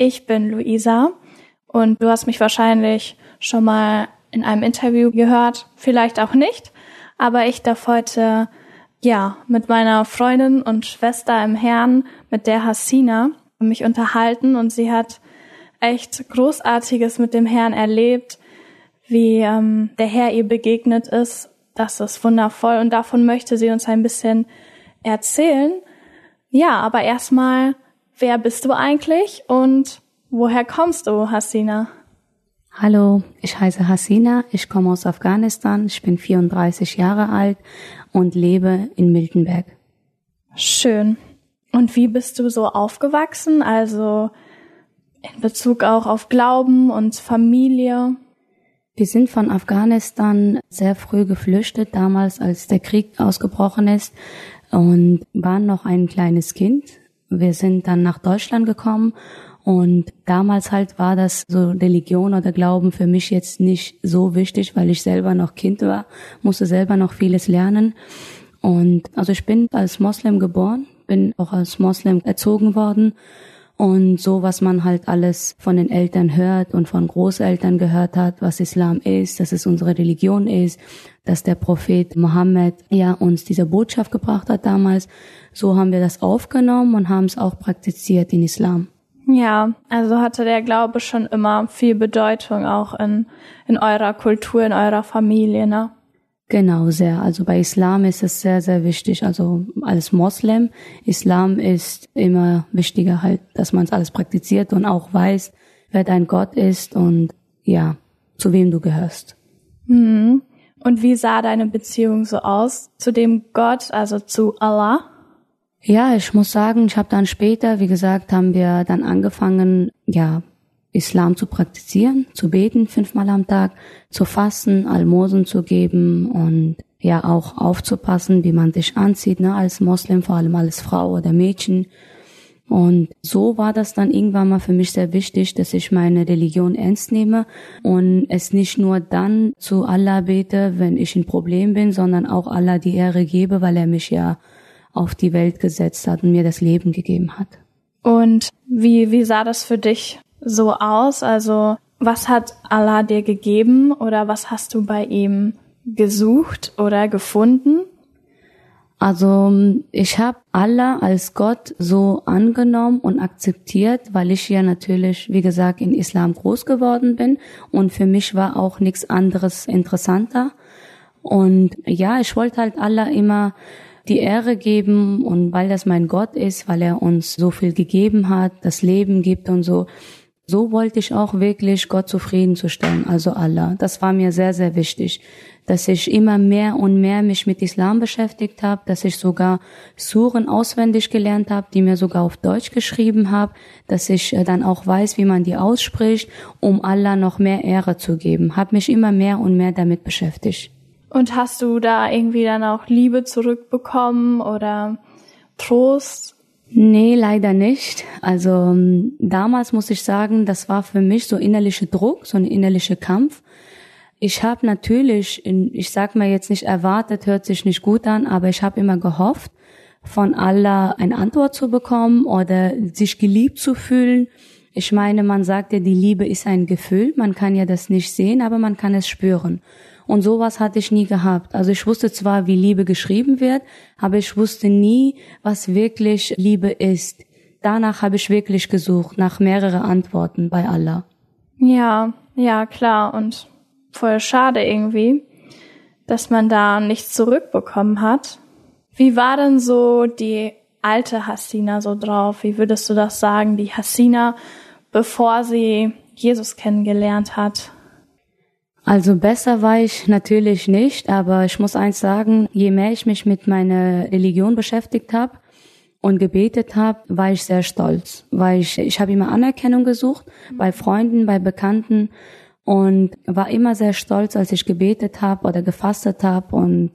Ich bin Luisa und du hast mich wahrscheinlich schon mal in einem Interview gehört, vielleicht auch nicht, aber ich darf heute ja mit meiner Freundin und Schwester im Herrn, mit der Hassina, mich unterhalten und sie hat echt Großartiges mit dem Herrn erlebt, wie ähm, der Herr ihr begegnet ist. Das ist wundervoll und davon möchte sie uns ein bisschen erzählen. Ja, aber erstmal Wer bist du eigentlich und woher kommst du, Hasina? Hallo, ich heiße Hasina, ich komme aus Afghanistan, ich bin 34 Jahre alt und lebe in Miltenberg. Schön. Und wie bist du so aufgewachsen? Also in Bezug auch auf Glauben und Familie? Wir sind von Afghanistan sehr früh geflüchtet, damals als der Krieg ausgebrochen ist und waren noch ein kleines Kind. Wir sind dann nach Deutschland gekommen und damals halt war das so Religion oder Glauben für mich jetzt nicht so wichtig, weil ich selber noch Kind war, musste selber noch vieles lernen. Und also ich bin als Moslem geboren, bin auch als Moslem erzogen worden. Und so, was man halt alles von den Eltern hört und von Großeltern gehört hat, was Islam ist, dass es unsere Religion ist, dass der Prophet Mohammed ja uns diese Botschaft gebracht hat damals. So haben wir das aufgenommen und haben es auch praktiziert in Islam. Ja, also hatte der Glaube schon immer viel Bedeutung auch in, in eurer Kultur, in eurer Familie, ne? Genau, sehr. Also bei Islam ist es sehr, sehr wichtig. Also als Moslem, Islam ist immer wichtiger halt, dass man es alles praktiziert und auch weiß, wer dein Gott ist und ja, zu wem du gehörst. Mhm. Und wie sah deine Beziehung so aus zu dem Gott, also zu Allah? Ja, ich muss sagen, ich habe dann später, wie gesagt, haben wir dann angefangen, ja, Islam zu praktizieren, zu beten fünfmal am Tag, zu fasten, Almosen zu geben und ja auch aufzupassen, wie man sich anzieht, ne, als Moslem, vor allem als Frau oder Mädchen. Und so war das dann irgendwann mal für mich sehr wichtig, dass ich meine Religion ernst nehme und es nicht nur dann zu Allah bete, wenn ich ein Problem bin, sondern auch Allah die Ehre gebe, weil er mich ja auf die Welt gesetzt hat und mir das Leben gegeben hat. Und wie, wie sah das für dich so aus? Also was hat Allah dir gegeben oder was hast du bei ihm gesucht oder gefunden? Also ich habe Allah als Gott so angenommen und akzeptiert, weil ich ja natürlich, wie gesagt, in Islam groß geworden bin und für mich war auch nichts anderes interessanter. Und ja, ich wollte halt Allah immer die Ehre geben und weil das mein Gott ist, weil er uns so viel gegeben hat, das Leben gibt und so, so wollte ich auch wirklich Gott zufriedenzustellen, also Allah. Das war mir sehr, sehr wichtig, dass ich immer mehr und mehr mich mit Islam beschäftigt habe, dass ich sogar Suren auswendig gelernt habe, die mir sogar auf Deutsch geschrieben habe, dass ich äh, dann auch weiß, wie man die ausspricht, um Allah noch mehr Ehre zu geben. Habe mich immer mehr und mehr damit beschäftigt. Und hast du da irgendwie dann auch Liebe zurückbekommen oder Trost? Nee, leider nicht. Also ähm, damals muss ich sagen, das war für mich so innerlicher Druck, so ein innerlicher Kampf. Ich habe natürlich, ich sag mal jetzt nicht erwartet, hört sich nicht gut an, aber ich habe immer gehofft, von Allah eine Antwort zu bekommen oder sich geliebt zu fühlen. Ich meine, man sagt ja, die Liebe ist ein Gefühl, man kann ja das nicht sehen, aber man kann es spüren. Und sowas hatte ich nie gehabt. Also ich wusste zwar, wie Liebe geschrieben wird, aber ich wusste nie, was wirklich Liebe ist. Danach habe ich wirklich gesucht, nach mehreren Antworten bei Allah. Ja, ja, klar. Und voll schade irgendwie, dass man da nichts zurückbekommen hat. Wie war denn so die alte Hassina so drauf? Wie würdest du das sagen, die Hassina, bevor sie Jesus kennengelernt hat? Also besser war ich natürlich nicht, aber ich muss eins sagen, je mehr ich mich mit meiner Religion beschäftigt habe, und gebetet habe, war ich sehr stolz, weil ich, ich habe immer Anerkennung gesucht bei Freunden, bei Bekannten und war immer sehr stolz, als ich gebetet habe oder gefastet habe und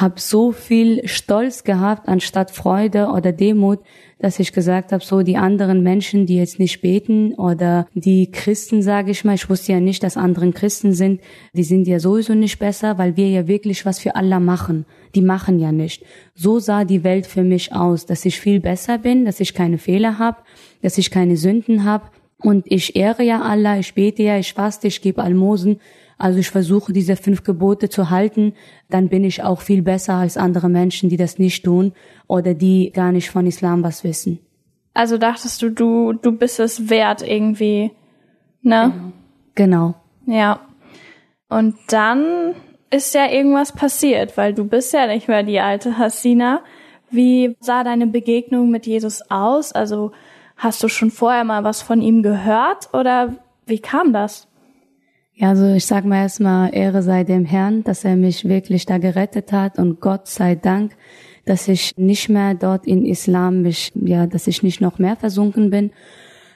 habe so viel Stolz gehabt anstatt Freude oder Demut, dass ich gesagt habe, so die anderen Menschen, die jetzt nicht beten oder die Christen, sage ich mal, ich wusste ja nicht, dass anderen Christen sind, die sind ja sowieso nicht besser, weil wir ja wirklich was für Allah machen. Die machen ja nicht. So sah die Welt für mich aus, dass ich viel besser bin, dass ich keine Fehler habe, dass ich keine Sünden habe und ich ehre ja Allah, ich bete ja, ich faste, ich gebe Almosen also ich versuche diese fünf Gebote zu halten, dann bin ich auch viel besser als andere Menschen, die das nicht tun oder die gar nicht von Islam was wissen. Also dachtest du, du, du bist es wert irgendwie, ne? Genau. Ja. Und dann ist ja irgendwas passiert, weil du bist ja nicht mehr die alte Hasina. Wie sah deine Begegnung mit Jesus aus? Also hast du schon vorher mal was von ihm gehört oder wie kam das? Ja, also ich sag mal erstmal Ehre sei dem Herrn, dass er mich wirklich da gerettet hat und Gott sei Dank, dass ich nicht mehr dort in Islam mich, ja, dass ich nicht noch mehr versunken bin.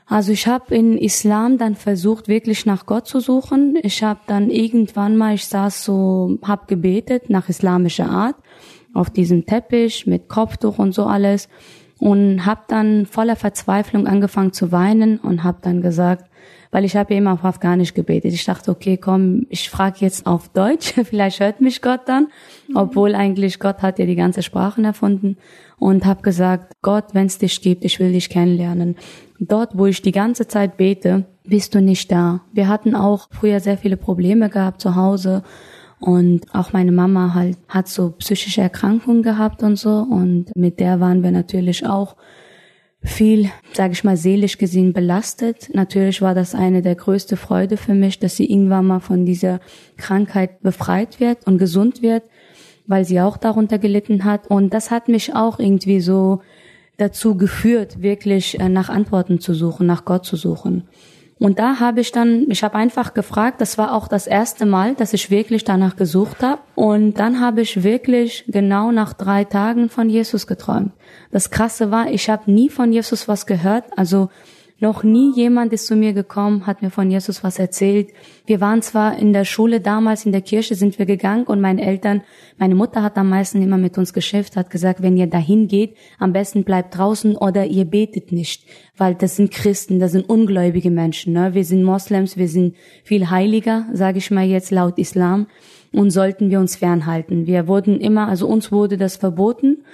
Also ich habe in Islam dann versucht, wirklich nach Gott zu suchen. Ich habe dann irgendwann mal, ich saß so, hab gebetet nach islamischer Art auf diesem Teppich mit Kopftuch und so alles und habe dann voller Verzweiflung angefangen zu weinen und habe dann gesagt, weil ich habe immer auf Afghanisch gebetet. Ich dachte, okay, komm, ich frage jetzt auf Deutsch, vielleicht hört mich Gott dann, obwohl eigentlich Gott hat ja die ganze Sprachen erfunden und habe gesagt, Gott, wenn es dich gibt, ich will dich kennenlernen. Dort, wo ich die ganze Zeit bete, bist du nicht da. Wir hatten auch früher sehr viele Probleme gehabt zu Hause und auch meine Mama halt hat so psychische Erkrankungen gehabt und so und mit der waren wir natürlich auch viel, sage ich mal, seelisch gesehen belastet. Natürlich war das eine der größte Freude für mich, dass sie irgendwann mal von dieser Krankheit befreit wird und gesund wird, weil sie auch darunter gelitten hat. Und das hat mich auch irgendwie so dazu geführt, wirklich äh, nach Antworten zu suchen, nach Gott zu suchen. Und da habe ich dann, ich habe einfach gefragt, das war auch das erste Mal, dass ich wirklich danach gesucht habe. Und dann habe ich wirklich genau nach drei Tagen von Jesus geträumt. Das Krasse war, ich habe nie von Jesus was gehört. Also noch nie jemand ist zu mir gekommen, hat mir von Jesus was erzählt. Wir waren zwar in der Schule damals, in der Kirche sind wir gegangen und meine Eltern, meine Mutter hat am meisten immer mit uns geschäft, hat gesagt, wenn ihr dahin geht, am besten bleibt draußen oder ihr betet nicht, weil das sind Christen, das sind ungläubige Menschen. Ne? Wir sind Moslems, wir sind viel heiliger, sage ich mal jetzt laut Islam, und sollten wir uns fernhalten. Wir wurden immer, also uns wurde das verboten.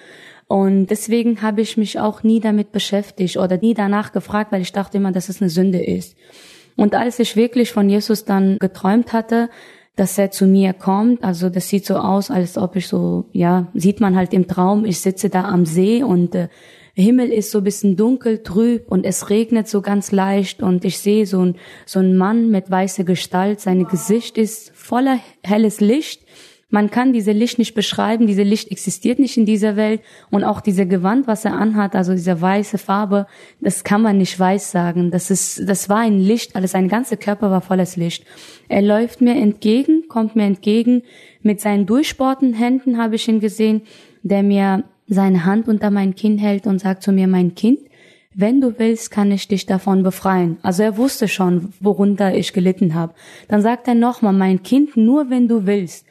Und deswegen habe ich mich auch nie damit beschäftigt oder nie danach gefragt, weil ich dachte immer, dass es eine Sünde ist. Und als ich wirklich von Jesus dann geträumt hatte, dass er zu mir kommt, also das sieht so aus, als ob ich so, ja, sieht man halt im Traum, ich sitze da am See und äh, Himmel ist so ein bisschen dunkel, trüb und es regnet so ganz leicht und ich sehe so ein, so ein Mann mit weißer Gestalt, sein Gesicht ist voller helles Licht man kann diese Licht nicht beschreiben, diese Licht existiert nicht in dieser Welt und auch diese Gewand, was er anhat, also diese weiße Farbe, das kann man nicht weiß sagen. Das ist, das war ein Licht, alles sein ganzer Körper war volles Licht. Er läuft mir entgegen, kommt mir entgegen, mit seinen durchbohrten Händen habe ich ihn gesehen, der mir seine Hand unter mein Kinn hält und sagt zu mir, mein Kind, wenn du willst, kann ich dich davon befreien. Also er wusste schon, worunter ich gelitten habe. Dann sagt er nochmal, mein Kind, nur wenn du willst.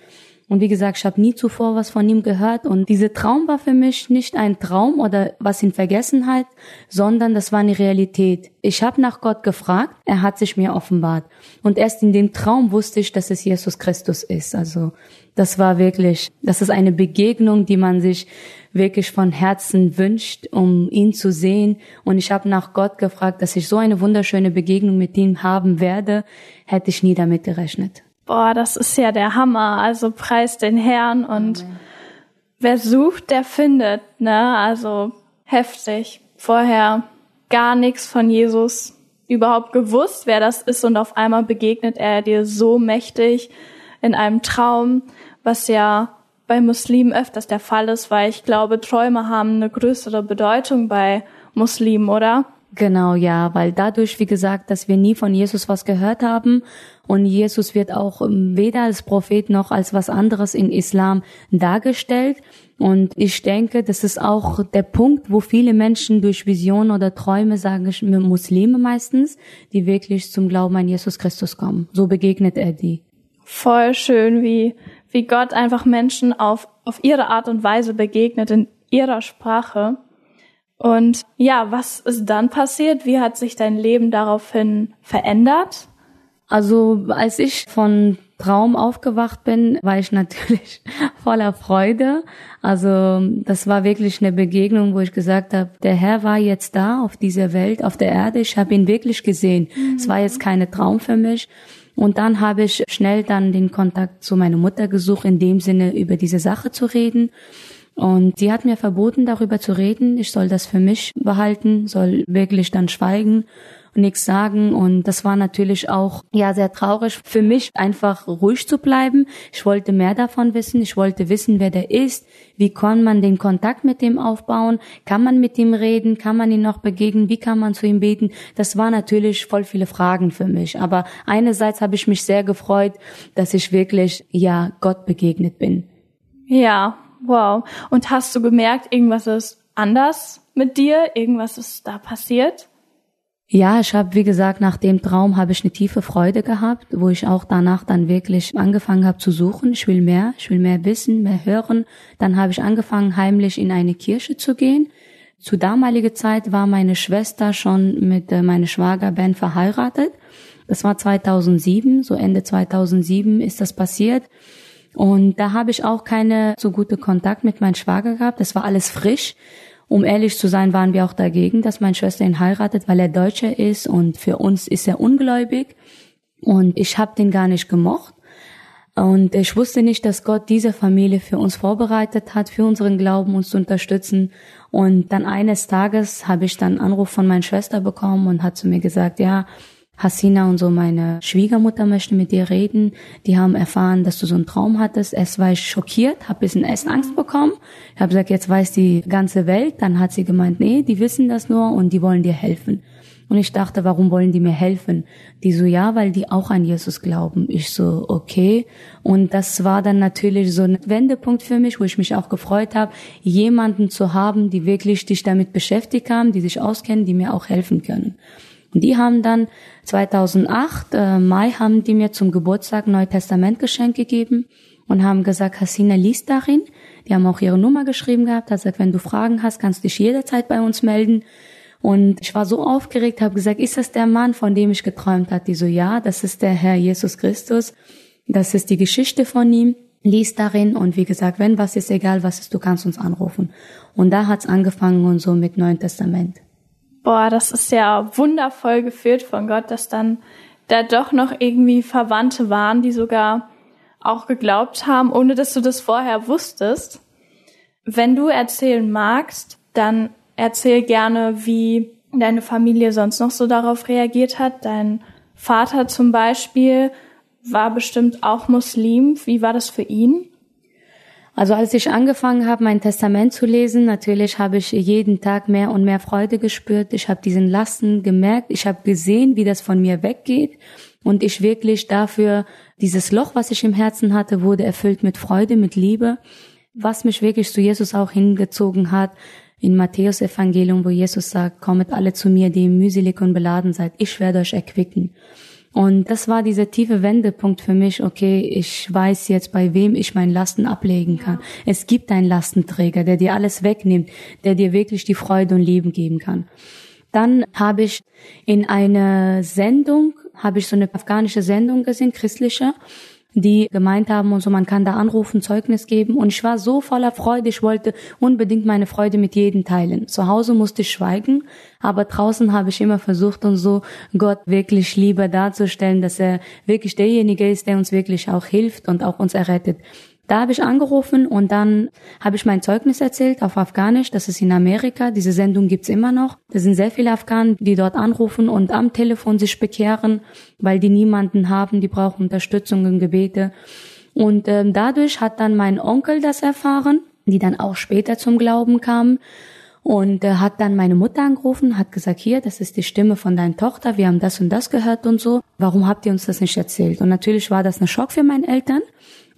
Und wie gesagt, ich habe nie zuvor was von ihm gehört. Und dieser Traum war für mich nicht ein Traum oder was in Vergessenheit, sondern das war eine Realität. Ich habe nach Gott gefragt, er hat sich mir offenbart. Und erst in dem Traum wusste ich, dass es Jesus Christus ist. Also das war wirklich, das ist eine Begegnung, die man sich wirklich von Herzen wünscht, um ihn zu sehen. Und ich habe nach Gott gefragt, dass ich so eine wunderschöne Begegnung mit ihm haben werde, hätte ich nie damit gerechnet boah, das ist ja der Hammer. Also preis den Herrn und Amen. wer sucht, der findet, ne? Also heftig. Vorher gar nichts von Jesus überhaupt gewusst, wer das ist und auf einmal begegnet er dir so mächtig in einem Traum, was ja bei Muslimen öfters der Fall ist, weil ich glaube, Träume haben eine größere Bedeutung bei Muslimen, oder? Genau, ja, weil dadurch, wie gesagt, dass wir nie von Jesus was gehört haben und Jesus wird auch ähm, weder als Prophet noch als was anderes in Islam dargestellt. Und ich denke, das ist auch der Punkt, wo viele Menschen durch Visionen oder Träume, sagen ich, Muslime meistens, die wirklich zum Glauben an Jesus Christus kommen. So begegnet er die. Voll schön, wie, wie Gott einfach Menschen auf, auf ihre Art und Weise begegnet in ihrer Sprache. Und ja, was ist dann passiert? Wie hat sich dein Leben daraufhin verändert? Also als ich von Traum aufgewacht bin, war ich natürlich voller Freude. Also das war wirklich eine Begegnung, wo ich gesagt habe, der Herr war jetzt da auf dieser Welt, auf der Erde. Ich habe ihn wirklich gesehen. Mhm. Es war jetzt keine Traum für mich. Und dann habe ich schnell dann den Kontakt zu meiner Mutter gesucht, in dem Sinne über diese Sache zu reden. Und sie hat mir verboten, darüber zu reden. Ich soll das für mich behalten, soll wirklich dann schweigen und nichts sagen. Und das war natürlich auch, ja, sehr traurig für mich, einfach ruhig zu bleiben. Ich wollte mehr davon wissen. Ich wollte wissen, wer der ist. Wie kann man den Kontakt mit dem aufbauen? Kann man mit ihm reden? Kann man ihn noch begegnen? Wie kann man zu ihm beten? Das war natürlich voll viele Fragen für mich. Aber einerseits habe ich mich sehr gefreut, dass ich wirklich, ja, Gott begegnet bin. Ja, Wow. Und hast du gemerkt, irgendwas ist anders mit dir? Irgendwas ist da passiert? Ja, ich habe, wie gesagt, nach dem Traum habe ich eine tiefe Freude gehabt, wo ich auch danach dann wirklich angefangen habe zu suchen. Ich will mehr, ich will mehr wissen, mehr hören. Dann habe ich angefangen, heimlich in eine Kirche zu gehen. Zu damaliger Zeit war meine Schwester schon mit äh, meiner Schwager Ben verheiratet. Das war 2007, so Ende 2007 ist das passiert. Und da habe ich auch keine so gute Kontakt mit meinem Schwager gehabt. Das war alles frisch. Um ehrlich zu sein, waren wir auch dagegen, dass meine Schwester ihn heiratet, weil er Deutscher ist und für uns ist er ungläubig. Und ich habe den gar nicht gemocht. Und ich wusste nicht, dass Gott diese Familie für uns vorbereitet hat, für unseren Glauben uns zu unterstützen. Und dann eines Tages habe ich dann einen Anruf von meiner Schwester bekommen und hat zu mir gesagt, ja, Hasina und so meine Schwiegermutter möchte mit dir reden. Die haben erfahren, dass du so einen Traum hattest. Erst war ich schockiert, habe bisschen Angst bekommen. Ich habe gesagt, jetzt weiß die ganze Welt. Dann hat sie gemeint, nee, die wissen das nur und die wollen dir helfen. Und ich dachte, warum wollen die mir helfen? Die so, ja, weil die auch an Jesus glauben. Ich so, okay. Und das war dann natürlich so ein Wendepunkt für mich, wo ich mich auch gefreut habe, jemanden zu haben, die wirklich dich damit beschäftigt haben, die sich auskennen, die mir auch helfen können. Und die haben dann 2008, äh, Mai, haben die mir zum Geburtstag ein Neutestament geschenkt gegeben und haben gesagt, Hasina liest darin. Die haben auch ihre Nummer geschrieben gehabt, hat gesagt, wenn du Fragen hast, kannst du dich jederzeit bei uns melden. Und ich war so aufgeregt, habe gesagt, ist das der Mann, von dem ich geträumt hatte? Die so, ja, das ist der Herr Jesus Christus. Das ist die Geschichte von ihm. Lies darin und wie gesagt, wenn was ist, egal was ist, du kannst uns anrufen. Und da hat's angefangen und so mit Neuen Testament boah, das ist ja wundervoll geführt von Gott, dass dann da doch noch irgendwie Verwandte waren, die sogar auch geglaubt haben, ohne dass du das vorher wusstest. Wenn du erzählen magst, dann erzähl gerne, wie deine Familie sonst noch so darauf reagiert hat. Dein Vater zum Beispiel war bestimmt auch Muslim. Wie war das für ihn? Also als ich angefangen habe, mein Testament zu lesen, natürlich habe ich jeden Tag mehr und mehr Freude gespürt. Ich habe diesen Lasten gemerkt. Ich habe gesehen, wie das von mir weggeht. Und ich wirklich dafür, dieses Loch, was ich im Herzen hatte, wurde erfüllt mit Freude, mit Liebe. Was mich wirklich zu Jesus auch hingezogen hat, in Matthäus Evangelium, wo Jesus sagt, kommet alle zu mir, die mühselig und beladen seid. Ich werde euch erquicken. Und das war dieser tiefe Wendepunkt für mich, okay, ich weiß jetzt, bei wem ich meinen Lasten ablegen kann. Es gibt einen Lastenträger, der dir alles wegnimmt, der dir wirklich die Freude und Leben geben kann. Dann habe ich in einer Sendung, habe ich so eine afghanische Sendung gesehen, christliche, die gemeint haben und so, man kann da anrufen, Zeugnis geben. Und ich war so voller Freude, ich wollte unbedingt meine Freude mit jedem teilen. Zu Hause musste ich schweigen, aber draußen habe ich immer versucht und so Gott wirklich lieber darzustellen, dass er wirklich derjenige ist, der uns wirklich auch hilft und auch uns errettet. Da habe ich angerufen und dann habe ich mein Zeugnis erzählt auf Afghanisch. Das ist in Amerika. Diese Sendung gibt's immer noch. Da sind sehr viele Afghanen, die dort anrufen und am Telefon sich bekehren, weil die niemanden haben, die brauchen Unterstützung und Gebete. Und ähm, dadurch hat dann mein Onkel das erfahren, die dann auch später zum Glauben kamen. Und er hat dann meine Mutter angerufen, hat gesagt, hier, das ist die Stimme von deiner Tochter, wir haben das und das gehört und so. Warum habt ihr uns das nicht erzählt? Und natürlich war das ein Schock für meine Eltern,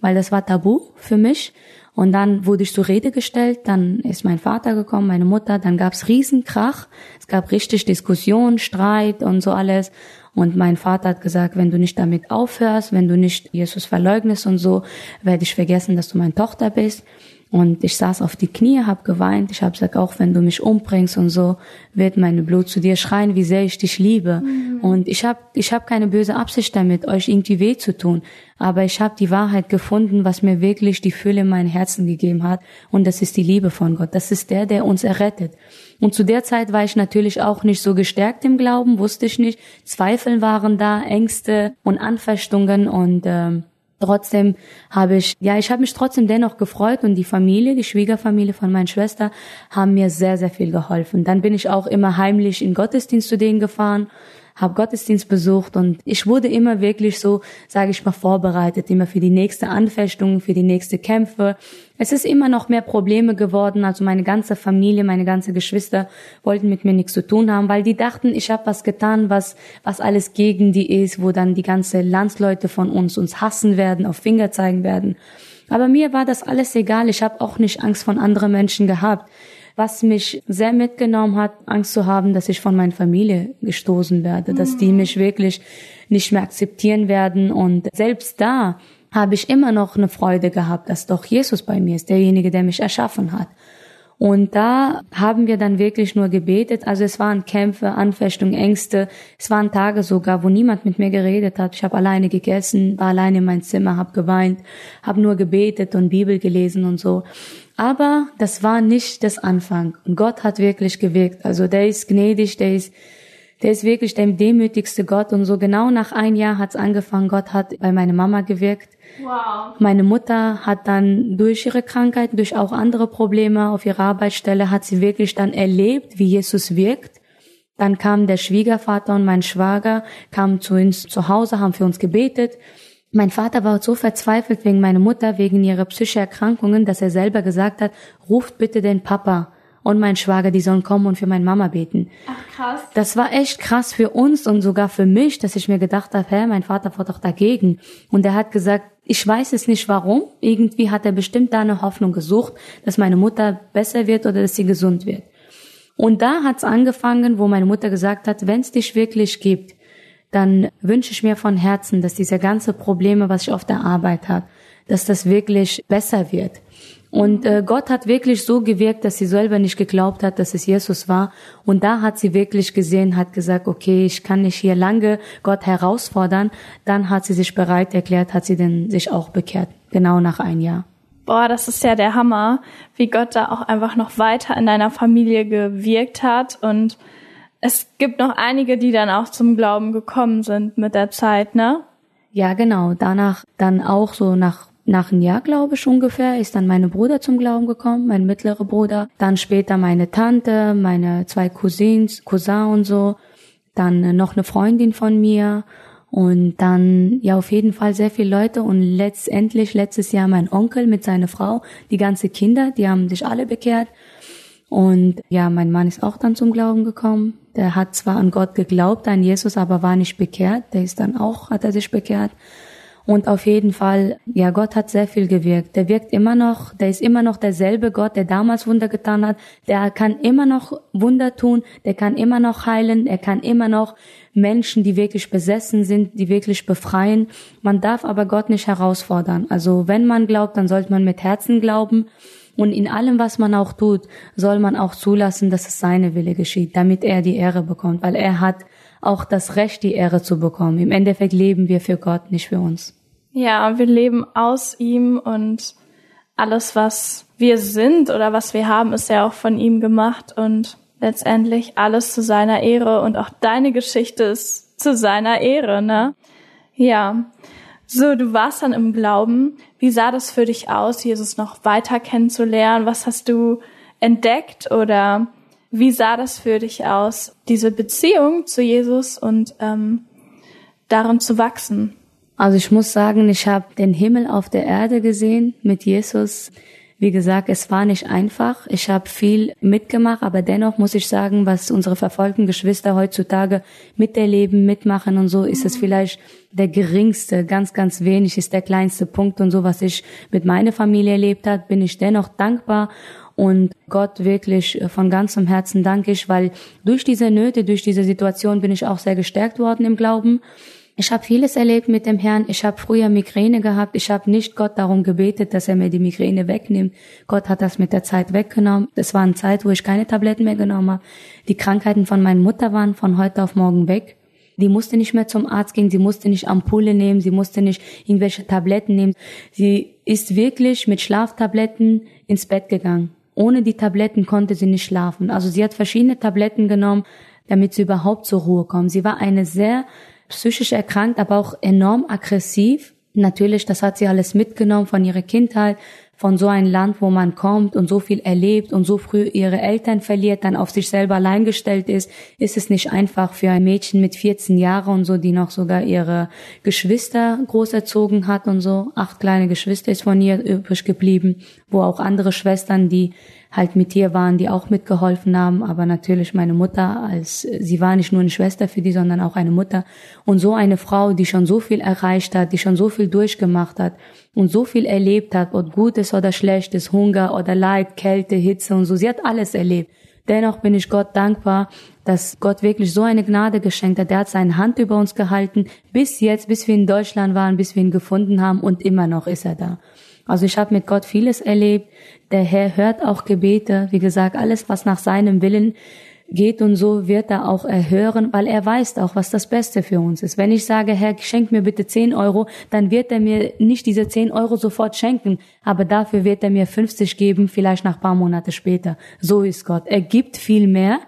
weil das war tabu für mich. Und dann wurde ich zur Rede gestellt, dann ist mein Vater gekommen, meine Mutter, dann gab's Riesenkrach, es gab richtig Diskussion, Streit und so alles. Und mein Vater hat gesagt, wenn du nicht damit aufhörst, wenn du nicht Jesus verleugnest und so, werde ich vergessen, dass du meine Tochter bist. Und ich saß auf die Knie, hab geweint. Ich hab gesagt, auch wenn du mich umbringst und so, wird meine Blut zu dir schreien, wie sehr ich dich liebe. Mhm. Und ich hab, ich hab keine böse Absicht damit, euch irgendwie weh zu tun. Aber ich hab die Wahrheit gefunden, was mir wirklich die Fülle in mein Herzen gegeben hat. Und das ist die Liebe von Gott. Das ist der, der uns errettet. Und zu der Zeit war ich natürlich auch nicht so gestärkt im Glauben, wusste ich nicht. Zweifel waren da, Ängste und Anfechtungen und ähm, Trotzdem habe ich, ja, ich habe mich trotzdem dennoch gefreut und die Familie, die Schwiegerfamilie von meiner Schwester haben mir sehr, sehr viel geholfen. Dann bin ich auch immer heimlich in Gottesdienst zu denen gefahren habe Gottesdienst besucht und ich wurde immer wirklich so, sage ich mal, vorbereitet, immer für die nächste Anfechtung, für die nächste Kämpfe. Es ist immer noch mehr Probleme geworden, also meine ganze Familie, meine ganze Geschwister wollten mit mir nichts zu tun haben, weil die dachten, ich habe was getan, was was alles gegen die ist, wo dann die ganze Landsleute von uns uns hassen werden, auf Finger zeigen werden. Aber mir war das alles egal. Ich habe auch nicht Angst von anderen Menschen gehabt was mich sehr mitgenommen hat, Angst zu haben, dass ich von meiner Familie gestoßen werde, dass die mich wirklich nicht mehr akzeptieren werden. Und selbst da habe ich immer noch eine Freude gehabt, dass doch Jesus bei mir ist, derjenige, der mich erschaffen hat. Und da haben wir dann wirklich nur gebetet. Also es waren Kämpfe, Anfechtungen, Ängste. Es waren Tage sogar, wo niemand mit mir geredet hat. Ich habe alleine gegessen, war alleine in mein Zimmer, habe geweint, habe nur gebetet und Bibel gelesen und so. Aber das war nicht das Anfang. Gott hat wirklich gewirkt. Also der ist gnädig, der ist, der ist wirklich der demütigste Gott. Und so genau nach ein Jahr hat's angefangen. Gott hat bei meiner Mama gewirkt. Wow. Meine Mutter hat dann durch ihre Krankheit, durch auch andere Probleme auf ihrer Arbeitsstelle, hat sie wirklich dann erlebt, wie Jesus wirkt. Dann kam der Schwiegervater und mein Schwager, kamen zu uns zu Hause, haben für uns gebetet. Mein Vater war so verzweifelt wegen meiner Mutter, wegen ihrer psychischen Erkrankungen, dass er selber gesagt hat, ruft bitte den Papa und mein Schwager, die sollen kommen und für meine Mama beten. Ach krass. Das war echt krass für uns und sogar für mich, dass ich mir gedacht habe, hä, mein Vater war doch dagegen. Und er hat gesagt, ich weiß es nicht warum. Irgendwie hat er bestimmt da eine Hoffnung gesucht, dass meine Mutter besser wird oder dass sie gesund wird. Und da hat's angefangen, wo meine Mutter gesagt hat, wenn es dich wirklich gibt, dann wünsche ich mir von Herzen, dass diese ganze Probleme, was ich auf der Arbeit habe, dass das wirklich besser wird. Und äh, Gott hat wirklich so gewirkt, dass sie selber nicht geglaubt hat, dass es Jesus war. Und da hat sie wirklich gesehen, hat gesagt, okay, ich kann nicht hier lange Gott herausfordern. Dann hat sie sich bereit erklärt, hat sie denn sich auch bekehrt, genau nach ein Jahr. Boah, das ist ja der Hammer, wie Gott da auch einfach noch weiter in deiner Familie gewirkt hat und es gibt noch einige, die dann auch zum Glauben gekommen sind mit der Zeit, ne? Ja, genau. Danach dann auch so nach nach einem Jahr, glaube ich, ungefähr, ist dann meine Bruder zum Glauben gekommen, mein mittlerer Bruder. Dann später meine Tante, meine zwei Cousins, Cousin und so. Dann noch eine Freundin von mir. Und dann, ja, auf jeden Fall sehr viele Leute. Und letztendlich, letztes Jahr mein Onkel mit seiner Frau, die ganze Kinder, die haben sich alle bekehrt. Und ja, mein Mann ist auch dann zum Glauben gekommen. Der hat zwar an Gott geglaubt, an Jesus, aber war nicht bekehrt. Der ist dann auch, hat er sich bekehrt. Und auf jeden Fall, ja, Gott hat sehr viel gewirkt. Der wirkt immer noch, der ist immer noch derselbe Gott, der damals Wunder getan hat. Der kann immer noch Wunder tun, der kann immer noch heilen, er kann immer noch Menschen, die wirklich besessen sind, die wirklich befreien. Man darf aber Gott nicht herausfordern. Also wenn man glaubt, dann sollte man mit Herzen glauben. Und in allem, was man auch tut, soll man auch zulassen, dass es seine Wille geschieht, damit er die Ehre bekommt, weil er hat auch das Recht, die Ehre zu bekommen. Im Endeffekt leben wir für Gott, nicht für uns. Ja, wir leben aus ihm und alles, was wir sind oder was wir haben, ist ja auch von ihm gemacht und letztendlich alles zu seiner Ehre und auch deine Geschichte ist zu seiner Ehre, ne? Ja. So, du warst dann im Glauben. Wie sah das für dich aus, Jesus noch weiter kennenzulernen? Was hast du entdeckt oder wie sah das für dich aus, diese Beziehung zu Jesus und ähm, darin zu wachsen? Also ich muss sagen, ich habe den Himmel auf der Erde gesehen mit Jesus. Wie gesagt, es war nicht einfach. Ich habe viel mitgemacht, aber dennoch muss ich sagen, was unsere verfolgten Geschwister heutzutage miterleben, mitmachen und so, ist es vielleicht der geringste, ganz, ganz wenig, ist der kleinste Punkt und so, was ich mit meiner Familie erlebt hat, bin ich dennoch dankbar und Gott wirklich von ganzem Herzen danke ich, weil durch diese Nöte, durch diese Situation bin ich auch sehr gestärkt worden im Glauben. Ich habe vieles erlebt mit dem Herrn. Ich habe früher Migräne gehabt. Ich habe nicht Gott darum gebetet, dass er mir die Migräne wegnimmt. Gott hat das mit der Zeit weggenommen. Das war eine Zeit, wo ich keine Tabletten mehr genommen habe. Die Krankheiten von meiner Mutter waren von heute auf morgen weg. Die musste nicht mehr zum Arzt gehen, sie musste nicht Ampulle nehmen, sie musste nicht irgendwelche Tabletten nehmen. Sie ist wirklich mit Schlaftabletten ins Bett gegangen. Ohne die Tabletten konnte sie nicht schlafen. Also sie hat verschiedene Tabletten genommen, damit sie überhaupt zur Ruhe kommt. Sie war eine sehr psychisch erkrankt, aber auch enorm aggressiv. Natürlich, das hat sie alles mitgenommen von ihrer Kindheit, von so einem Land, wo man kommt und so viel erlebt und so früh ihre Eltern verliert, dann auf sich selber allein gestellt ist, ist es nicht einfach für ein Mädchen mit 14 Jahren und so, die noch sogar ihre Geschwister groß erzogen hat und so. Acht kleine Geschwister ist von ihr übrig geblieben, wo auch andere Schwestern, die halt mit ihr waren, die auch mitgeholfen haben, aber natürlich meine Mutter als, sie war nicht nur eine Schwester für die, sondern auch eine Mutter. Und so eine Frau, die schon so viel erreicht hat, die schon so viel durchgemacht hat und so viel erlebt hat, ob Gutes oder Schlechtes, Hunger oder Leid, Kälte, Hitze und so, sie hat alles erlebt. Dennoch bin ich Gott dankbar, dass Gott wirklich so eine Gnade geschenkt hat. Er hat seine Hand über uns gehalten, bis jetzt, bis wir in Deutschland waren, bis wir ihn gefunden haben und immer noch ist er da. Also ich habe mit Gott vieles erlebt. Der Herr hört auch Gebete. Wie gesagt, alles, was nach seinem Willen geht und so wird er auch erhören, weil er weiß auch, was das Beste für uns ist. Wenn ich sage, Herr, schenk mir bitte 10 Euro, dann wird er mir nicht diese 10 Euro sofort schenken, aber dafür wird er mir 50 geben, vielleicht nach paar Monate später. So ist Gott. Er gibt viel mehr,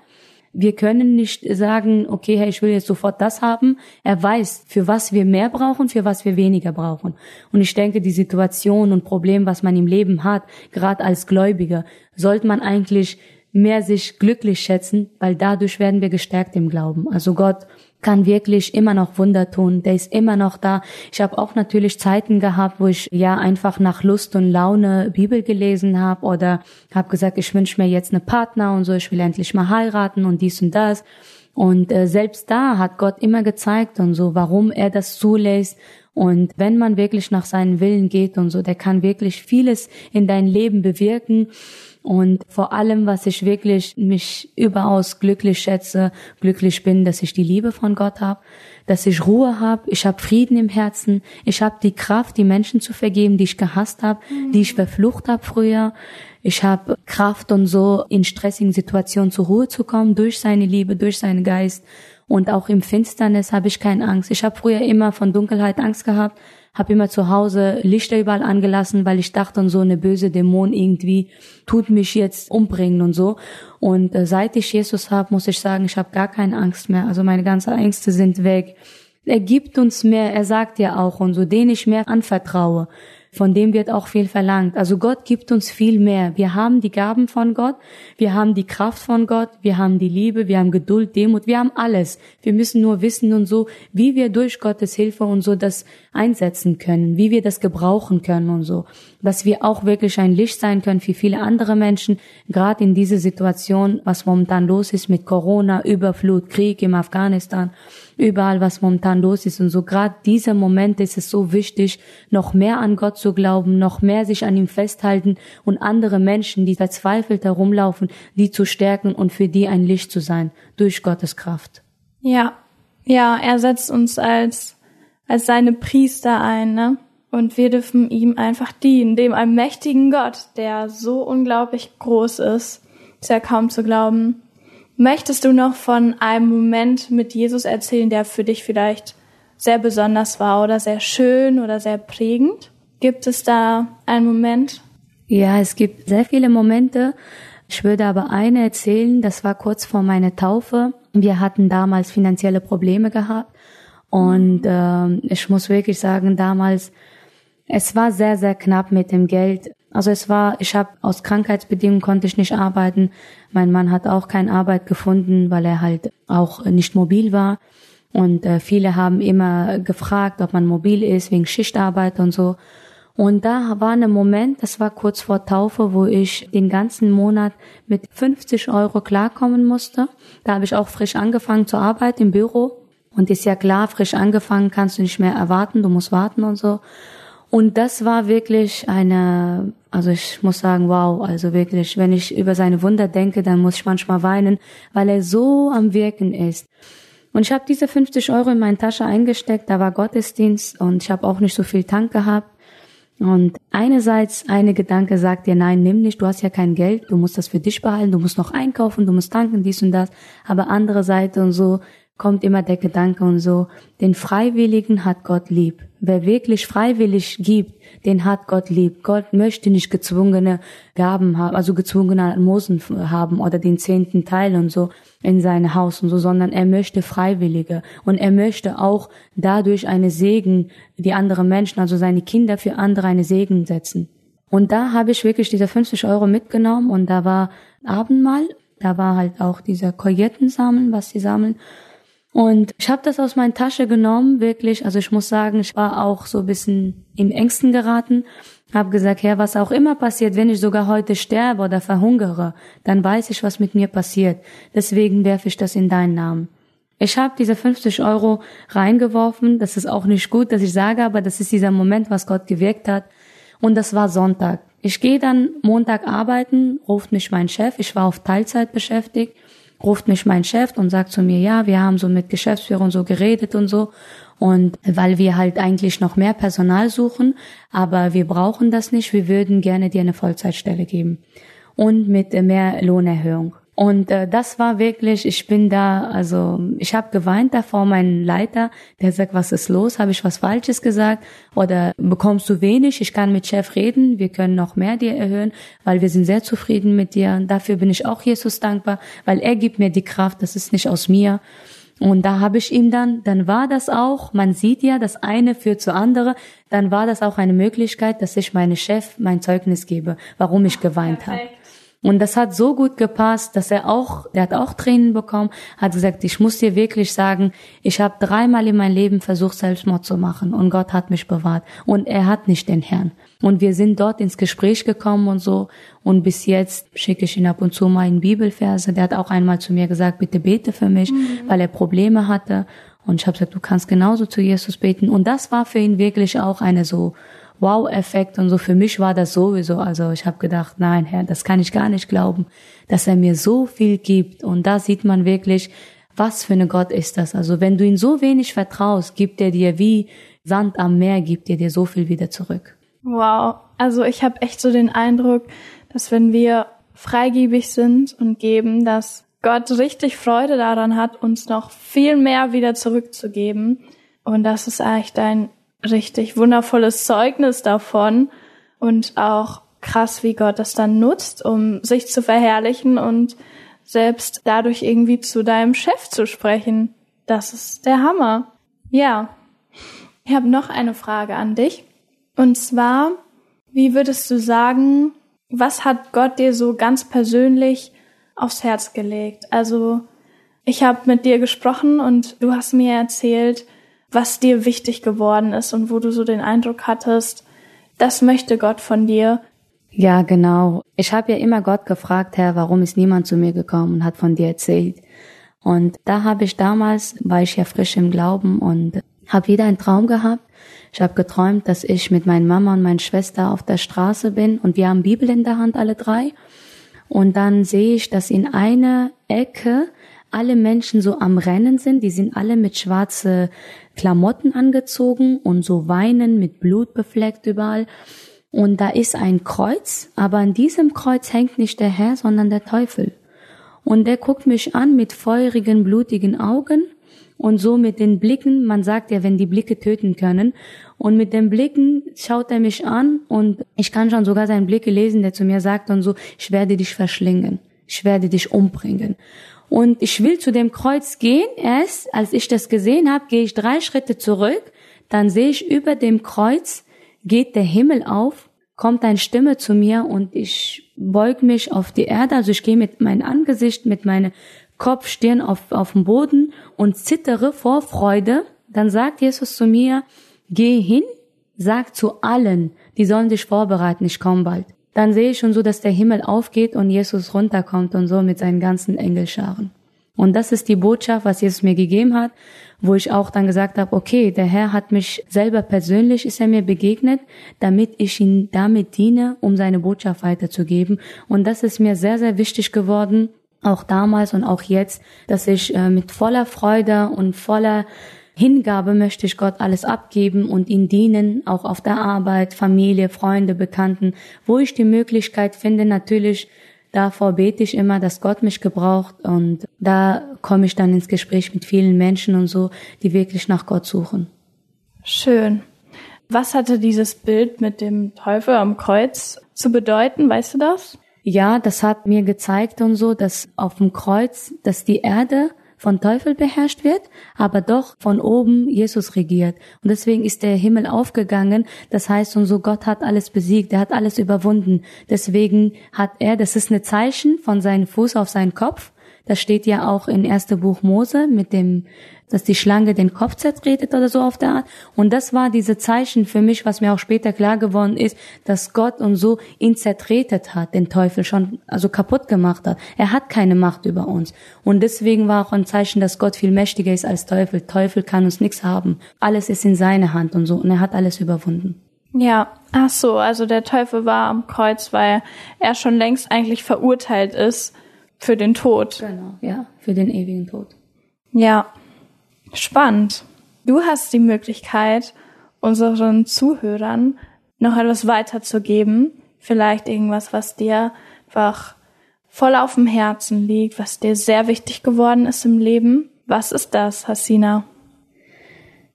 wir können nicht sagen, okay, hey, ich will jetzt sofort das haben. Er weiß, für was wir mehr brauchen, für was wir weniger brauchen. Und ich denke, die Situation und Problem, was man im Leben hat, gerade als Gläubiger, sollte man eigentlich mehr sich glücklich schätzen, weil dadurch werden wir gestärkt im Glauben. Also Gott kann wirklich immer noch Wunder tun. Der ist immer noch da. Ich habe auch natürlich Zeiten gehabt, wo ich ja einfach nach Lust und Laune Bibel gelesen habe oder habe gesagt, ich wünsche mir jetzt eine Partner und so, ich will endlich mal heiraten und dies und das. Und äh, selbst da hat Gott immer gezeigt und so, warum er das zulässt. Und wenn man wirklich nach seinen Willen geht und so, der kann wirklich vieles in dein Leben bewirken. Und vor allem, was ich wirklich mich überaus glücklich schätze, glücklich bin, dass ich die Liebe von Gott habe, dass ich Ruhe habe, ich habe Frieden im Herzen, ich habe die Kraft, die Menschen zu vergeben, die ich gehasst habe, mhm. die ich verflucht habe früher. Ich habe Kraft und so in stressigen Situationen zur Ruhe zu kommen durch seine Liebe, durch seinen Geist. Und auch im Finsternis habe ich keine Angst. Ich habe früher immer von Dunkelheit Angst gehabt habe immer zu Hause Lichter überall angelassen, weil ich dachte, so eine böse Dämon irgendwie tut mich jetzt umbringen und so. Und äh, seit ich Jesus habe, muss ich sagen, ich habe gar keine Angst mehr. Also meine ganzen Ängste sind weg. Er gibt uns mehr, er sagt ja auch und so, den ich mehr anvertraue von dem wird auch viel verlangt. Also Gott gibt uns viel mehr. Wir haben die Gaben von Gott, wir haben die Kraft von Gott, wir haben die Liebe, wir haben Geduld, Demut, wir haben alles. Wir müssen nur wissen und so, wie wir durch Gottes Hilfe und so das einsetzen können, wie wir das gebrauchen können und so. Dass wir auch wirklich ein Licht sein können für viele andere Menschen, gerade in dieser Situation, was momentan los ist mit Corona, Überflut, Krieg im Afghanistan überall, was momentan los ist. Und so gerade dieser Moment ist es so wichtig, noch mehr an Gott zu glauben, noch mehr sich an ihm festhalten und andere Menschen, die verzweifelt herumlaufen, die zu stärken und für die ein Licht zu sein, durch Gottes Kraft. Ja, ja, er setzt uns als, als seine Priester ein, ne? Und wir dürfen ihm einfach dienen, dem allmächtigen Gott, der so unglaublich groß ist, ist ja kaum zu glauben. Möchtest du noch von einem Moment mit Jesus erzählen, der für dich vielleicht sehr besonders war oder sehr schön oder sehr prägend? Gibt es da einen Moment? Ja, es gibt sehr viele Momente. Ich würde aber eine erzählen, das war kurz vor meiner Taufe. Wir hatten damals finanzielle Probleme gehabt und äh, ich muss wirklich sagen, damals, es war sehr, sehr knapp mit dem Geld. Also es war, ich habe aus Krankheitsbedingungen konnte ich nicht arbeiten. Mein Mann hat auch keine Arbeit gefunden, weil er halt auch nicht mobil war. Und äh, viele haben immer gefragt, ob man mobil ist wegen Schichtarbeit und so. Und da war ein Moment, das war kurz vor Taufe, wo ich den ganzen Monat mit 50 Euro klarkommen musste. Da habe ich auch frisch angefangen zu arbeiten im Büro. Und ist ja klar, frisch angefangen kannst du nicht mehr erwarten, du musst warten und so. Und das war wirklich eine, also ich muss sagen, wow, also wirklich, wenn ich über seine Wunder denke, dann muss ich manchmal weinen, weil er so am Wirken ist. Und ich habe diese 50 Euro in meine Tasche eingesteckt, da war Gottesdienst und ich habe auch nicht so viel Tank gehabt. Und einerseits eine Gedanke sagt dir, nein, nimm nicht, du hast ja kein Geld, du musst das für dich behalten, du musst noch einkaufen, du musst tanken, dies und das. Aber andere Seite und so kommt immer der Gedanke und so, den Freiwilligen hat Gott lieb. Wer wirklich freiwillig gibt, den hat Gott lieb. Gott möchte nicht gezwungene Gaben haben, also gezwungene Almosen haben oder den zehnten Teil und so in sein Haus und so, sondern er möchte Freiwillige und er möchte auch dadurch eine Segen, die andere Menschen, also seine Kinder für andere eine Segen setzen. Und da habe ich wirklich diese 50 Euro mitgenommen und da war Abendmahl, da war halt auch dieser Kojetten sammeln, was sie sammeln. Und ich habe das aus meiner Tasche genommen, wirklich. Also ich muss sagen, ich war auch so ein bisschen im Ängsten geraten. Hab gesagt, Herr, was auch immer passiert, wenn ich sogar heute sterbe oder verhungere, dann weiß ich, was mit mir passiert. Deswegen werfe ich das in deinen Namen. Ich habe diese 50 Euro reingeworfen. Das ist auch nicht gut, dass ich sage, aber das ist dieser Moment, was Gott gewirkt hat. Und das war Sonntag. Ich gehe dann Montag arbeiten, ruft mich mein Chef. Ich war auf Teilzeit beschäftigt ruft mich mein Chef und sagt zu mir, ja, wir haben so mit Geschäftsführern so geredet und so. Und weil wir halt eigentlich noch mehr Personal suchen, aber wir brauchen das nicht, wir würden gerne dir eine Vollzeitstelle geben. Und mit mehr Lohnerhöhung. Und äh, das war wirklich, ich bin da, also ich habe geweint davor, mein Leiter, der sagt, was ist los? Habe ich was Falsches gesagt? Oder bekommst du wenig? Ich kann mit Chef reden, wir können noch mehr dir erhöhen, weil wir sind sehr zufrieden mit dir. Und dafür bin ich auch Jesus dankbar, weil er gibt mir die Kraft, das ist nicht aus mir. Und da habe ich ihm dann, dann war das auch, man sieht ja, das eine führt zu andere, dann war das auch eine Möglichkeit, dass ich meine Chef mein Zeugnis gebe, warum ich geweint habe. Und das hat so gut gepasst, dass er auch, der hat auch Tränen bekommen, hat gesagt, ich muss dir wirklich sagen, ich habe dreimal in meinem Leben versucht, Selbstmord zu machen und Gott hat mich bewahrt und er hat nicht den Herrn. Und wir sind dort ins Gespräch gekommen und so und bis jetzt schicke ich ihn ab und zu mal in Bibelverse. Der hat auch einmal zu mir gesagt, bitte bete für mich, mhm. weil er Probleme hatte. Und ich habe gesagt, du kannst genauso zu Jesus beten. Und das war für ihn wirklich auch eine so Wow-Effekt und so. Für mich war das sowieso. Also ich habe gedacht, nein, Herr, das kann ich gar nicht glauben, dass er mir so viel gibt. Und da sieht man wirklich, was für eine Gott ist das. Also wenn du ihn so wenig vertraust, gibt er dir wie Sand am Meer, gibt er dir so viel wieder zurück. Wow. Also ich habe echt so den Eindruck, dass wenn wir freigebig sind und geben, dass Gott richtig Freude daran hat, uns noch viel mehr wieder zurückzugeben. Und das ist eigentlich dein richtig wundervolles Zeugnis davon und auch krass, wie Gott das dann nutzt, um sich zu verherrlichen und selbst dadurch irgendwie zu deinem Chef zu sprechen. Das ist der Hammer. Ja. Ich habe noch eine Frage an dich. Und zwar, wie würdest du sagen, was hat Gott dir so ganz persönlich aufs Herz gelegt? Also, ich habe mit dir gesprochen und du hast mir erzählt, was dir wichtig geworden ist und wo du so den Eindruck hattest, das möchte Gott von dir. Ja, genau. Ich habe ja immer Gott gefragt, Herr, warum ist niemand zu mir gekommen und hat von dir erzählt. Und da habe ich damals, war ich ja frisch im Glauben und habe wieder einen Traum gehabt. Ich habe geträumt, dass ich mit meiner Mama und meiner Schwester auf der Straße bin und wir haben Bibel in der Hand, alle drei. Und dann sehe ich, dass in einer Ecke alle Menschen so am Rennen sind. Die sind alle mit schwarze Klamotten angezogen und so weinen mit Blut befleckt überall. Und da ist ein Kreuz, aber an diesem Kreuz hängt nicht der Herr, sondern der Teufel. Und der guckt mich an mit feurigen, blutigen Augen und so mit den Blicken, man sagt ja, wenn die Blicke töten können. Und mit den Blicken schaut er mich an und ich kann schon sogar seinen Blicke lesen, der zu mir sagt und so, ich werde dich verschlingen, ich werde dich umbringen. Und ich will zu dem Kreuz gehen. Erst als ich das gesehen habe, gehe ich drei Schritte zurück. Dann sehe ich über dem Kreuz geht der Himmel auf, kommt eine Stimme zu mir und ich beug mich auf die Erde. Also ich gehe mit meinem Angesicht, mit meinem Kopf, Stirn auf, auf den Boden und zittere vor Freude. Dann sagt Jesus zu mir, geh hin, sag zu allen, die sollen sich vorbereiten, ich komme bald. Dann sehe ich schon so, dass der Himmel aufgeht und Jesus runterkommt und so mit seinen ganzen Engelscharen. Und das ist die Botschaft, was Jesus mir gegeben hat, wo ich auch dann gesagt habe, okay, der Herr hat mich selber persönlich, ist er mir begegnet, damit ich ihn damit diene, um seine Botschaft weiterzugeben. Und das ist mir sehr, sehr wichtig geworden, auch damals und auch jetzt, dass ich äh, mit voller Freude und voller Hingabe möchte ich Gott alles abgeben und ihn dienen, auch auf der Arbeit, Familie, Freunde, Bekannten, wo ich die Möglichkeit finde, natürlich davor bete ich immer, dass Gott mich gebraucht und da komme ich dann ins Gespräch mit vielen Menschen und so, die wirklich nach Gott suchen. Schön. Was hatte dieses Bild mit dem Teufel am Kreuz zu bedeuten? Weißt du das? Ja, das hat mir gezeigt und so, dass auf dem Kreuz, dass die Erde von Teufel beherrscht wird, aber doch von oben Jesus regiert. Und deswegen ist der Himmel aufgegangen. Das heißt, und so Gott hat alles besiegt, er hat alles überwunden. Deswegen hat er, das ist ein Zeichen von seinem Fuß auf seinen Kopf. Das steht ja auch in erste Buch Mose mit dem dass die Schlange den Kopf zertretet oder so auf der Art. Und das war diese Zeichen für mich, was mir auch später klar geworden ist, dass Gott und so ihn zertretet hat, den Teufel schon, also kaputt gemacht hat. Er hat keine Macht über uns. Und deswegen war auch ein Zeichen, dass Gott viel mächtiger ist als Teufel. Teufel kann uns nichts haben. Alles ist in seiner Hand und so. Und er hat alles überwunden. Ja, ach so, also der Teufel war am Kreuz, weil er schon längst eigentlich verurteilt ist für den Tod. Genau, ja, für den ewigen Tod. Ja, Spannend. Du hast die Möglichkeit, unseren Zuhörern noch etwas weiterzugeben. Vielleicht irgendwas, was dir einfach voll auf dem Herzen liegt, was dir sehr wichtig geworden ist im Leben. Was ist das, Hasina?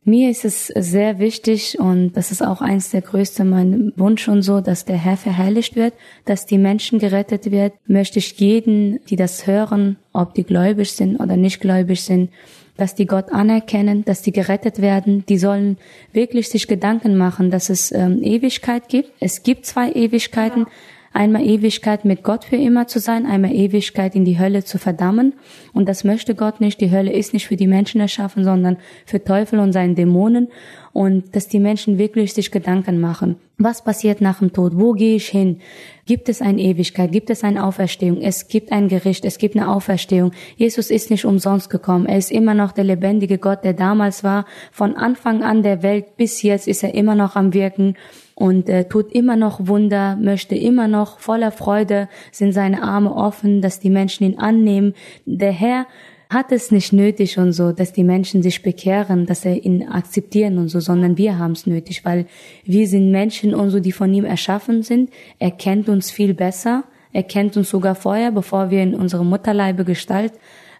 Mir ist es sehr wichtig und das ist auch eins der größten mein Wunsch und so, dass der Herr verherrlicht wird, dass die Menschen gerettet wird. Möchte ich jeden, die das hören, ob die gläubig sind oder nicht gläubig sind, dass die Gott anerkennen, dass die gerettet werden. Die sollen wirklich sich Gedanken machen, dass es ähm, Ewigkeit gibt. Es gibt zwei Ewigkeiten. Ja. Einmal Ewigkeit mit Gott für immer zu sein, einmal Ewigkeit in die Hölle zu verdammen. Und das möchte Gott nicht. Die Hölle ist nicht für die Menschen erschaffen, sondern für Teufel und seinen Dämonen und dass die Menschen wirklich sich Gedanken machen. Was passiert nach dem Tod? Wo gehe ich hin? Gibt es eine Ewigkeit? Gibt es eine Auferstehung? Es gibt ein Gericht. Es gibt eine Auferstehung. Jesus ist nicht umsonst gekommen. Er ist immer noch der lebendige Gott, der damals war. Von Anfang an der Welt bis jetzt ist er immer noch am Wirken und äh, tut immer noch Wunder, möchte immer noch voller Freude, sind seine Arme offen, dass die Menschen ihn annehmen. Der Herr hat es nicht nötig und so, dass die Menschen sich bekehren, dass er ihn akzeptieren und so, sondern wir haben es nötig, weil wir sind Menschen und so, die von ihm erschaffen sind. Er kennt uns viel besser. Er kennt uns sogar vorher, bevor wir in unsere Mutterleibe gestalt,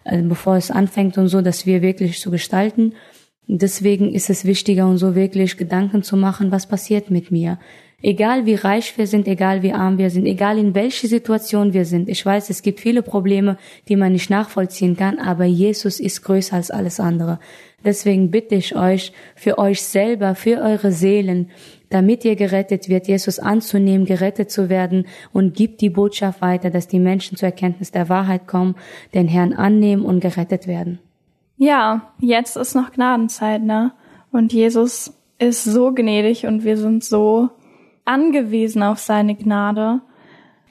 äh, bevor es anfängt und so, dass wir wirklich zu gestalten. Deswegen ist es wichtiger und so wirklich Gedanken zu machen, was passiert mit mir. Egal wie reich wir sind, egal wie arm wir sind, egal in welche Situation wir sind. Ich weiß, es gibt viele Probleme, die man nicht nachvollziehen kann, aber Jesus ist größer als alles andere. Deswegen bitte ich euch, für euch selber, für eure Seelen, damit ihr gerettet wird, Jesus anzunehmen, gerettet zu werden und gibt die Botschaft weiter, dass die Menschen zur Erkenntnis der Wahrheit kommen, den Herrn annehmen und gerettet werden. Ja, jetzt ist noch Gnadenzeit, ne? Und Jesus ist so gnädig und wir sind so angewiesen auf seine Gnade.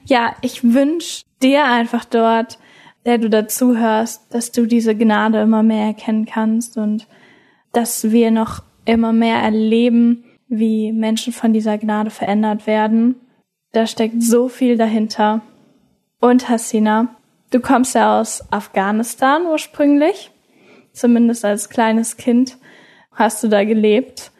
Ja, ich wünsche dir einfach dort, der du dazu hörst, dass du diese Gnade immer mehr erkennen kannst und dass wir noch immer mehr erleben, wie Menschen von dieser Gnade verändert werden. Da steckt so viel dahinter. Und Hasina, du kommst ja aus Afghanistan ursprünglich. Zumindest als kleines Kind hast du da gelebt.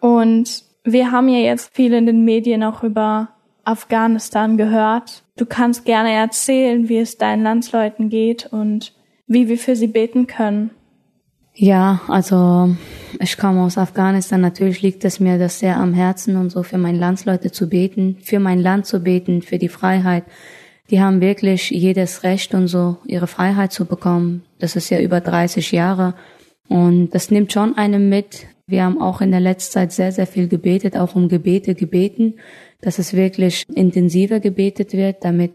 Und wir haben ja jetzt viel in den Medien auch über Afghanistan gehört. Du kannst gerne erzählen, wie es deinen Landsleuten geht und wie wir für sie beten können. Ja, also ich komme aus Afghanistan. Natürlich liegt es mir das sehr am Herzen und so für meine Landsleute zu beten, für mein Land zu beten, für die Freiheit. Die haben wirklich jedes Recht und so ihre Freiheit zu bekommen. Das ist ja über 30 Jahre und das nimmt schon einem mit, wir haben auch in der letzten Zeit sehr, sehr viel gebetet, auch um Gebete gebeten, dass es wirklich intensiver gebetet wird, damit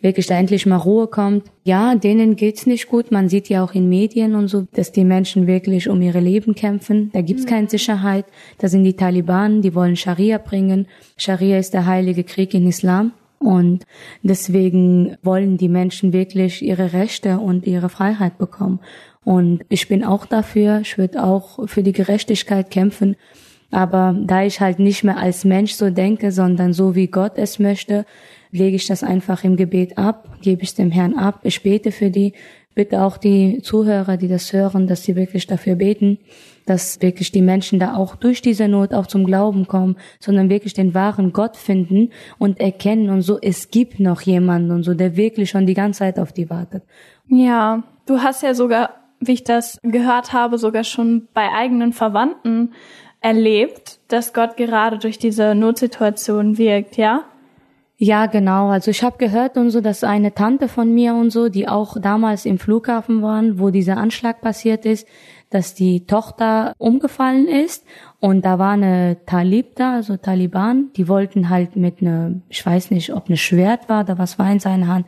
wirklich da endlich mal Ruhe kommt. Ja, denen geht's nicht gut. Man sieht ja auch in Medien und so, dass die Menschen wirklich um ihre Leben kämpfen. Da gibt's keine Sicherheit. Da sind die Taliban, die wollen Scharia bringen. Scharia ist der heilige Krieg in Islam. Und deswegen wollen die Menschen wirklich ihre Rechte und ihre Freiheit bekommen. Und ich bin auch dafür, ich würde auch für die Gerechtigkeit kämpfen. Aber da ich halt nicht mehr als Mensch so denke, sondern so wie Gott es möchte, lege ich das einfach im Gebet ab, gebe ich dem Herrn ab, ich bete für die, bitte auch die Zuhörer, die das hören, dass sie wirklich dafür beten, dass wirklich die Menschen da auch durch diese Not auch zum Glauben kommen, sondern wirklich den wahren Gott finden und erkennen und so, es gibt noch jemanden und so, der wirklich schon die ganze Zeit auf die wartet. Ja, du hast ja sogar, wie ich das gehört habe, sogar schon bei eigenen Verwandten erlebt, dass Gott gerade durch diese Notsituation wirkt, ja? Ja, genau. Also ich habe gehört und so, dass eine Tante von mir und so, die auch damals im Flughafen waren, wo dieser Anschlag passiert ist, dass die Tochter umgefallen ist und da war eine Talib da, also Taliban, die wollten halt mit ne, ich weiß nicht, ob ne Schwert war oder was war in seiner Hand,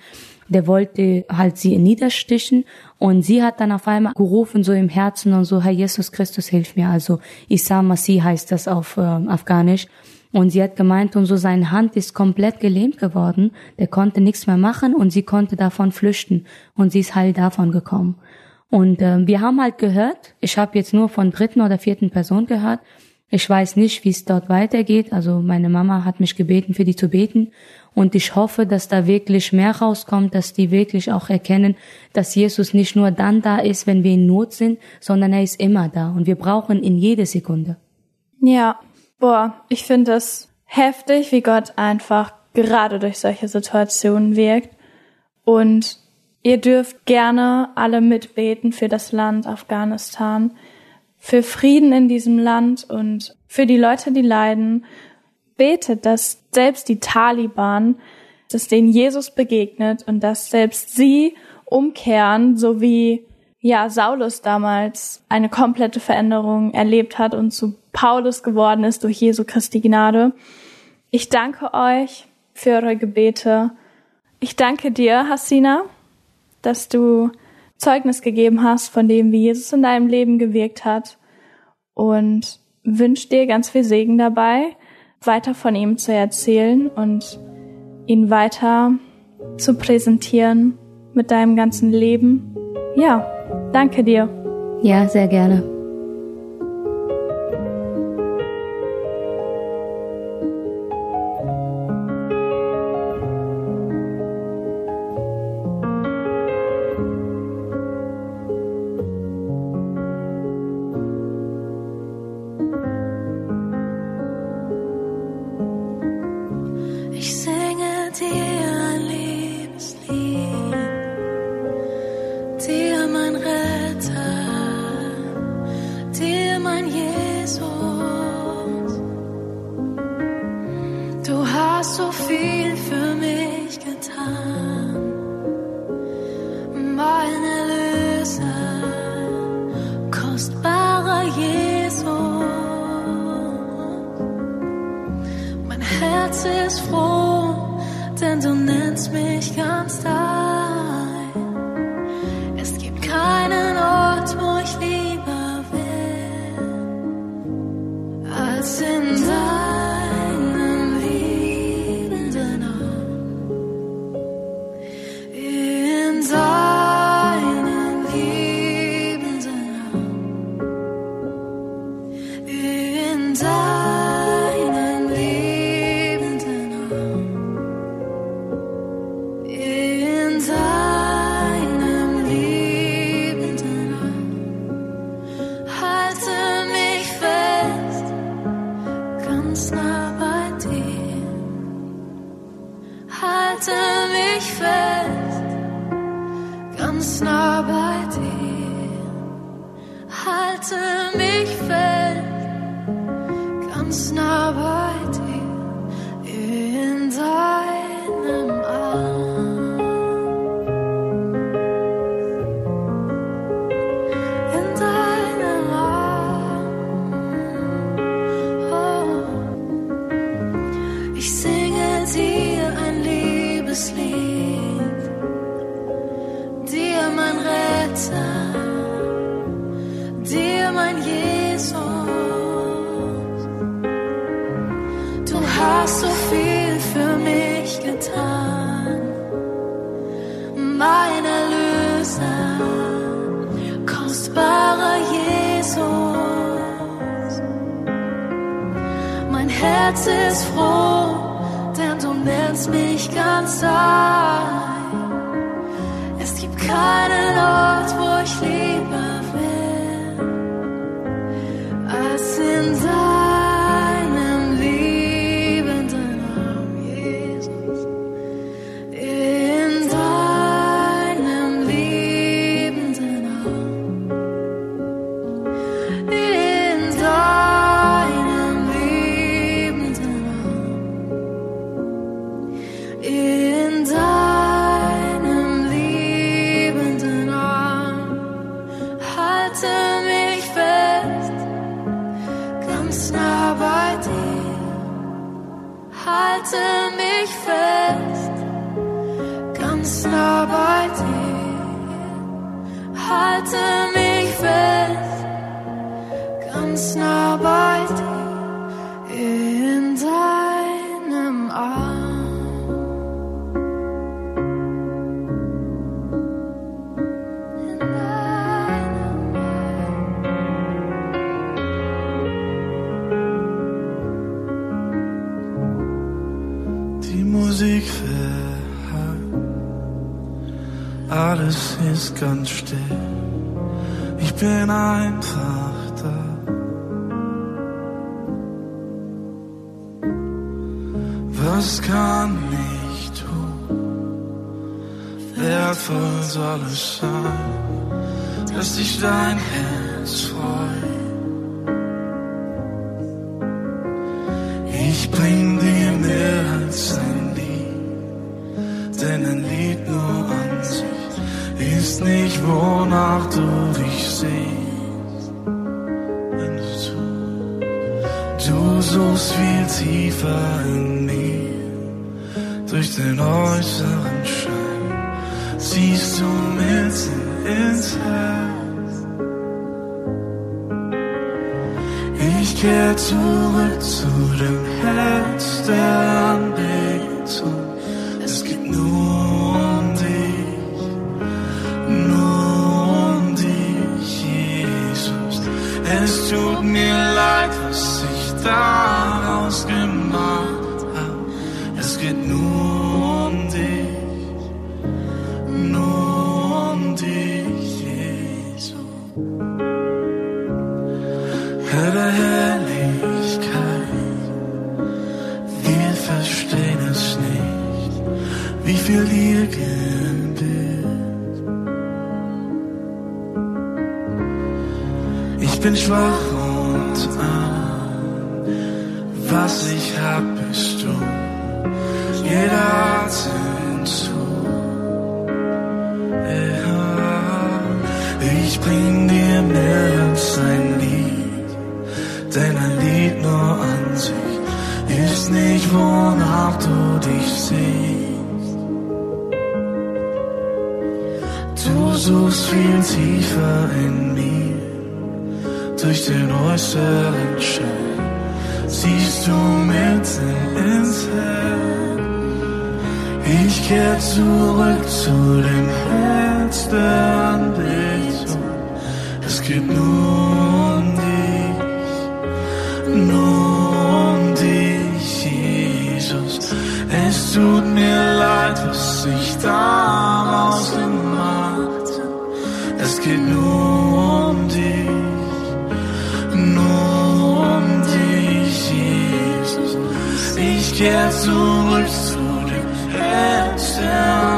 der wollte halt sie niederstichen und sie hat dann auf einmal gerufen so im Herzen und so, Herr Jesus Christus, hilf mir. Also Isa Masih heißt das auf äh, Afghanisch. Und sie hat gemeint, und so seine Hand ist komplett gelähmt geworden. Der konnte nichts mehr machen und sie konnte davon flüchten. Und sie ist heil davon gekommen. Und äh, wir haben halt gehört, ich habe jetzt nur von dritten oder vierten Person gehört. Ich weiß nicht, wie es dort weitergeht. Also meine Mama hat mich gebeten, für die zu beten. Und ich hoffe, dass da wirklich mehr rauskommt, dass die wirklich auch erkennen, dass Jesus nicht nur dann da ist, wenn wir in Not sind, sondern er ist immer da. Und wir brauchen ihn jede Sekunde. Ja, boah, ich finde es heftig, wie Gott einfach gerade durch solche Situationen wirkt. Und ihr dürft gerne alle mitbeten für das Land Afghanistan, für Frieden in diesem Land und für die Leute, die leiden. Betet, dass selbst die Taliban, dass denen Jesus begegnet und dass selbst sie umkehren, so wie ja, Saulus damals eine komplette Veränderung erlebt hat und zu Paulus geworden ist durch Jesu Christi Gnade. Ich danke euch für eure Gebete. Ich danke dir, Hassina, dass du Zeugnis gegeben hast von dem, wie Jesus in deinem Leben gewirkt hat und wünsche dir ganz viel Segen dabei, weiter von ihm zu erzählen und ihn weiter zu präsentieren mit deinem ganzen Leben. Ja, Danke dir. Ja, sehr gerne. Ich singe dir ein Liebeslied. hast so viel für mich getan. Mein Erlöser, kostbarer Jesus. Mein Herz ist froh, denn du nennst mich ganz dein. Es gibt keinen Ort, wo ich lieber will, als in deinem. ist ganz still. Ich bin einfach da. Was kann ich tun? Wertvoll soll es sein, dass ich dein Herz freut. Ich bring dir Du dich sehst. du suchst viel tiefer in mir, durch den äußeren Schein ziehst du mit ins Herz. Ich kehr zurück zu dem Herz der Anbetung, es gibt nur tut mir leid, was ich da 耶稣而苏的 handsome。